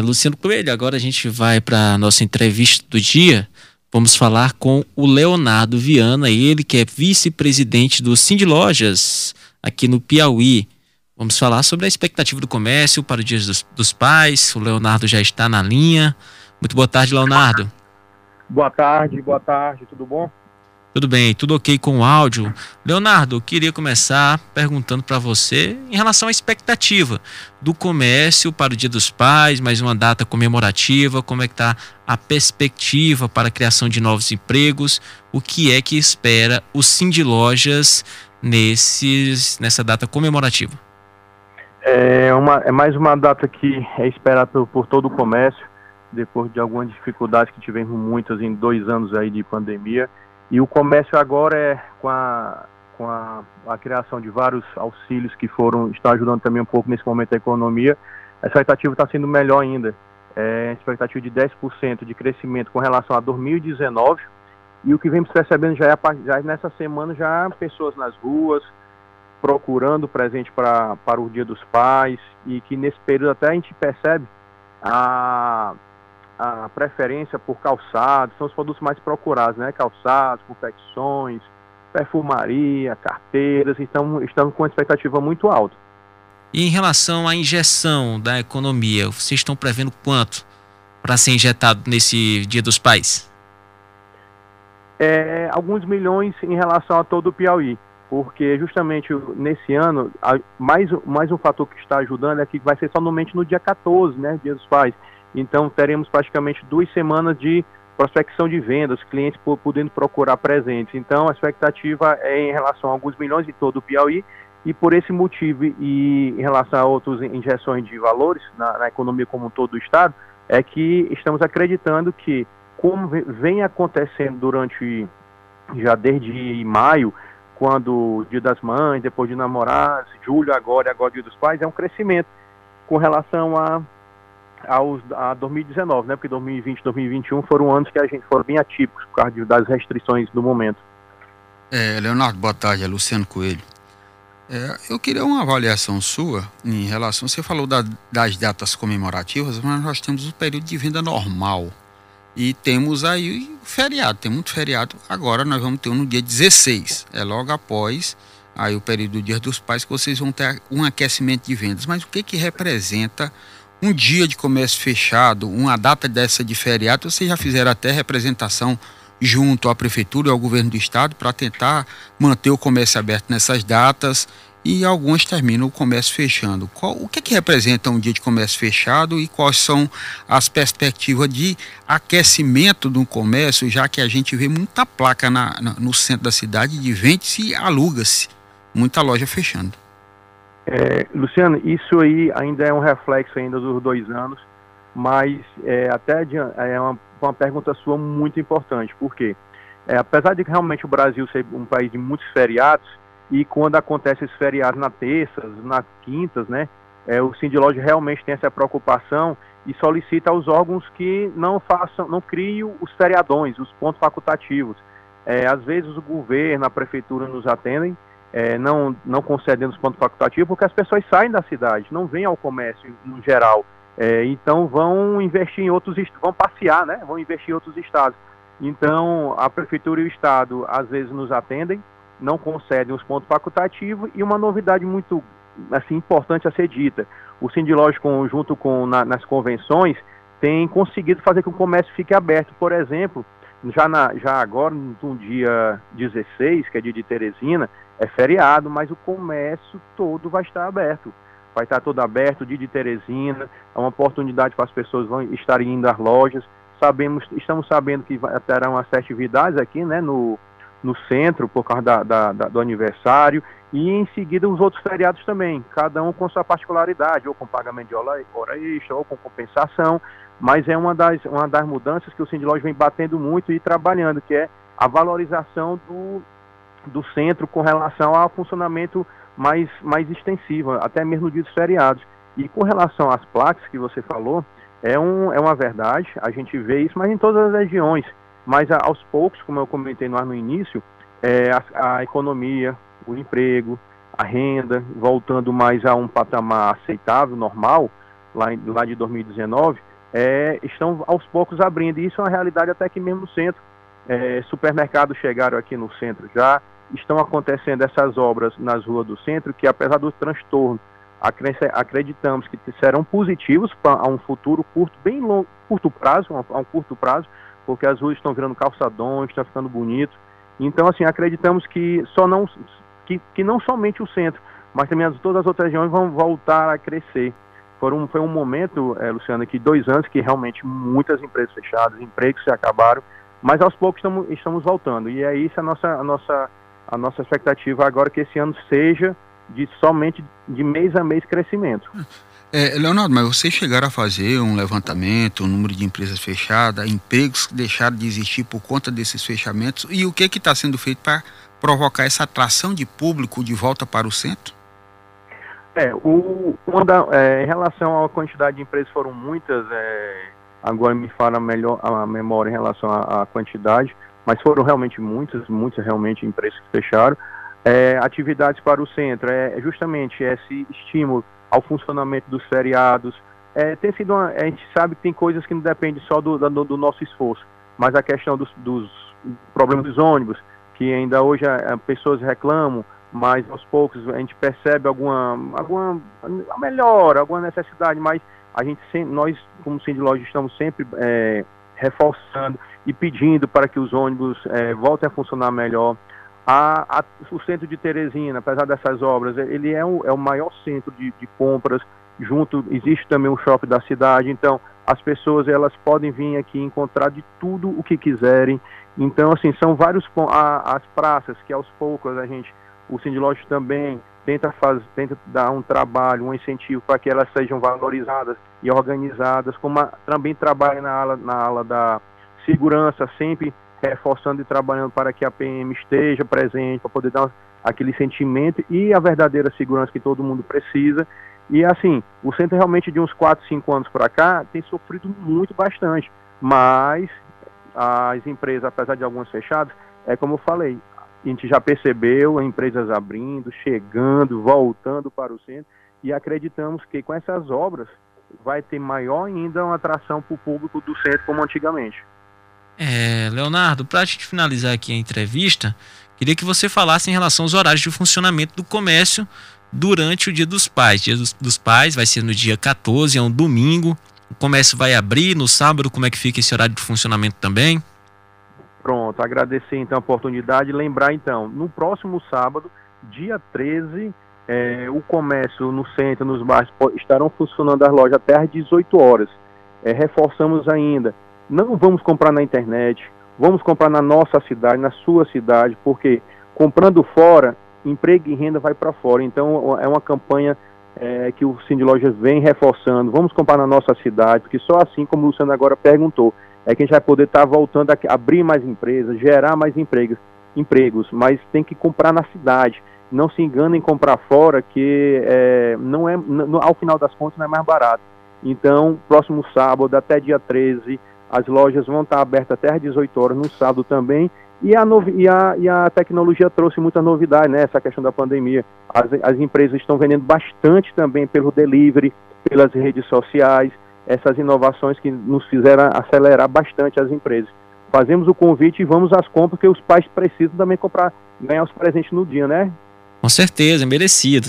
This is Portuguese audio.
Luciano Coelho, agora a gente vai para a nossa entrevista do dia. Vamos falar com o Leonardo Viana, ele que é vice-presidente do Cindy Lojas aqui no Piauí. Vamos falar sobre a expectativa do comércio para o Dia dos, dos Pais. O Leonardo já está na linha. Muito boa tarde, Leonardo. Boa tarde, boa tarde, tudo bom? Tudo bem, tudo ok com o áudio. Leonardo, queria começar perguntando para você em relação à expectativa do comércio para o Dia dos Pais, mais uma data comemorativa, como é que está a perspectiva para a criação de novos empregos, o que é que espera o Cindy Lojas nesses, nessa data comemorativa? É, uma, é mais uma data que é esperada por, por todo o comércio, depois de algumas dificuldades que tivemos muitas em dois anos aí de pandemia, e o comércio agora é com a, com a, a criação de vários auxílios que foram, estão ajudando também um pouco nesse momento da economia, a expectativa está sendo melhor ainda. É, a expectativa de 10% de crescimento com relação a 2019, e o que vemos percebendo já é já nessa semana já pessoas nas ruas procurando presente para para o Dia dos Pais. E que nesse período até a gente percebe a a preferência por calçados, são os produtos mais procurados, né? Calçados, confecções, perfumaria, carteiras, então estamos com uma expectativa muito alta. E em relação à injeção da economia, vocês estão prevendo quanto para ser injetado nesse Dia dos Pais? É, alguns milhões em relação a todo o Piauí, porque justamente nesse ano, mais, mais um fator que está ajudando é que vai ser somente no dia 14, né, Dia dos Pais. Então teremos praticamente duas semanas de prospecção de vendas, clientes podendo procurar presentes. Então a expectativa é em relação a alguns milhões de todo o Piauí e por esse motivo e em relação a outras injeções de valores na, na economia como um todo do Estado, é que estamos acreditando que como vem acontecendo durante já desde maio, quando o Dia das Mães, depois de namorados, julho agora e agora Dia dos Pais, é um crescimento com relação a aos, a 2019, né? Porque 2020 2021 foram anos que a gente foram bem atípicos por causa das restrições do momento. É, Leonardo, boa tarde, é Luciano Coelho. É, eu queria uma avaliação sua em relação. Você falou da, das datas comemorativas, mas nós temos o período de venda normal. E temos aí o feriado, tem muito feriado. Agora nós vamos ter um no dia 16, é logo após aí o período do Dia dos Pais que vocês vão ter um aquecimento de vendas. Mas o que que representa um dia de comércio fechado, uma data dessa de feriado, vocês já fizeram até representação junto à prefeitura e ao governo do estado para tentar manter o comércio aberto nessas datas e alguns terminam o comércio fechando. Qual, o que, é que representa um dia de comércio fechado e quais são as perspectivas de aquecimento do comércio, já que a gente vê muita placa na, na, no centro da cidade de vende-se e aluga-se, muita loja fechando. É, Luciano, isso aí ainda é um reflexo ainda dos dois anos, mas é, até é uma, uma pergunta sua muito importante, porque é, apesar de realmente o Brasil ser um país de muitos feriados, e quando acontece esses feriados na terças, nas quintas, né, é, o Sindilógio realmente tem essa preocupação e solicita aos órgãos que não façam, não criem os feriadões, os pontos facultativos. É, às vezes o governo, a prefeitura nos atendem, é, não, não concedendo os pontos facultativos, porque as pessoas saem da cidade, não vêm ao comércio no geral. É, então vão investir em outros, vão passear, né? Vão investir em outros estados. Então a prefeitura e o estado às vezes nos atendem, não concedem os pontos facultativos e uma novidade muito assim importante a ser dita: o Sindilógico, junto com na, nas convenções, tem conseguido fazer que o comércio fique aberto. Por exemplo, já, na, já agora, no dia 16, que é dia de Teresina, é feriado, mas o comércio todo vai estar aberto. Vai estar todo aberto, dia de Teresina, é uma oportunidade para as pessoas vão estarem indo às lojas. Sabemos, estamos sabendo que terão as festividades aqui, né, no, no centro, por causa da, da, da, do aniversário, e em seguida os outros feriados também, cada um com sua particularidade, ou com pagamento de hora extra, ou com compensação, mas é uma das, uma das mudanças que o Sindilógio vem batendo muito e trabalhando, que é a valorização do, do centro com relação ao funcionamento mais, mais extensivo, até mesmo no dos feriados. E com relação às placas que você falou, é, um, é uma verdade, a gente vê isso, mas em todas as regiões. Mas aos poucos, como eu comentei no, no início, é, a, a economia, o emprego, a renda, voltando mais a um patamar aceitável, normal, lá, lá de 2019, é, estão aos poucos abrindo. E isso é uma realidade até que mesmo no centro. É, supermercados chegaram aqui no centro já, estão acontecendo essas obras nas ruas do centro, que apesar do transtorno, acreditamos que serão positivos para um futuro curto, bem longo, curto prazo, a um curto prazo, porque as ruas estão virando calçadões, está ficando bonito. Então, assim, acreditamos que só não que, que não somente o centro, mas também as, todas as outras regiões vão voltar a crescer. Foram, foi um momento, é, Luciano, que dois anos que realmente muitas empresas fechadas, empregos se acabaram, mas aos poucos estamos, estamos voltando. E é isso a nossa, a nossa, a nossa expectativa agora que esse ano seja de somente de mês a mês crescimento. É, Leonardo, mas vocês chegaram a fazer um levantamento, o um número de empresas fechadas, empregos que deixaram de existir por conta desses fechamentos e o que está sendo feito para provocar essa atração de público de volta para o centro? É, o, da, é, em relação à quantidade de empresas, foram muitas, é, agora me fala melhor a memória em relação à, à, quantidade, mas foram realmente muitas, muitas realmente empresas que fecharam. É, atividades para o centro, é justamente esse estímulo ao funcionamento dos feriados. É, tem sido uma, a gente sabe que tem coisas que não dependem só do, do, do nosso esforço, mas a questão dos, dos problemas dos ônibus, que ainda hoje a, a pessoas reclamam, mas aos poucos a gente percebe alguma, alguma melhora, alguma necessidade, mas a gente nós como Loja estamos sempre é, reforçando e pedindo para que os ônibus é, voltem a funcionar melhor. A, a, o centro de Teresina, apesar dessas obras, ele é o, é o maior centro de, de, compras. Junto existe também o shopping da cidade, então as pessoas elas podem vir aqui encontrar de tudo o que quiserem. Então assim são vários a, as praças que aos poucos a gente o Sindilógico também tenta, tenta dar um trabalho, um incentivo para que elas sejam valorizadas e organizadas, como a, também trabalha na ala, na ala da segurança, sempre reforçando e trabalhando para que a PM esteja presente, para poder dar aquele sentimento e a verdadeira segurança que todo mundo precisa. E assim, o centro realmente de uns 4, 5 anos para cá tem sofrido muito bastante, mas as empresas, apesar de algumas fechadas, é como eu falei, a gente já percebeu empresas abrindo, chegando, voltando para o centro e acreditamos que com essas obras vai ter maior ainda uma atração para o público do centro como antigamente. É, Leonardo, para finalizar aqui a entrevista, queria que você falasse em relação aos horários de funcionamento do comércio durante o Dia dos Pais. Dia dos, dos Pais vai ser no dia 14, é um domingo. O comércio vai abrir no sábado, como é que fica esse horário de funcionamento também? Pronto, agradecer então a oportunidade. Lembrar então, no próximo sábado, dia 13, é, o comércio no centro, nos bairros, estarão funcionando as lojas até às 18 horas. É, reforçamos ainda, não vamos comprar na internet, vamos comprar na nossa cidade, na sua cidade, porque comprando fora, emprego e renda vai para fora. Então é uma campanha é, que o Cindy Lojas vem reforçando. Vamos comprar na nossa cidade, porque só assim, como o Luciano agora perguntou, é que a gente vai poder estar tá voltando a abrir mais empresas, gerar mais empregos, empregos, mas tem que comprar na cidade. Não se engane em comprar fora, que é, não é, ao final das contas não é mais barato. Então, próximo sábado, até dia 13, as lojas vão estar abertas até às 18 horas, no sábado também. E a, e a, e a tecnologia trouxe muita novidade, né? Essa questão da pandemia. As, as empresas estão vendendo bastante também pelo delivery, pelas redes sociais essas inovações que nos fizeram acelerar bastante as empresas. Fazemos o convite e vamos às compras, porque os pais precisam também comprar, ganhar os presentes no dia, né? Com certeza, merecido.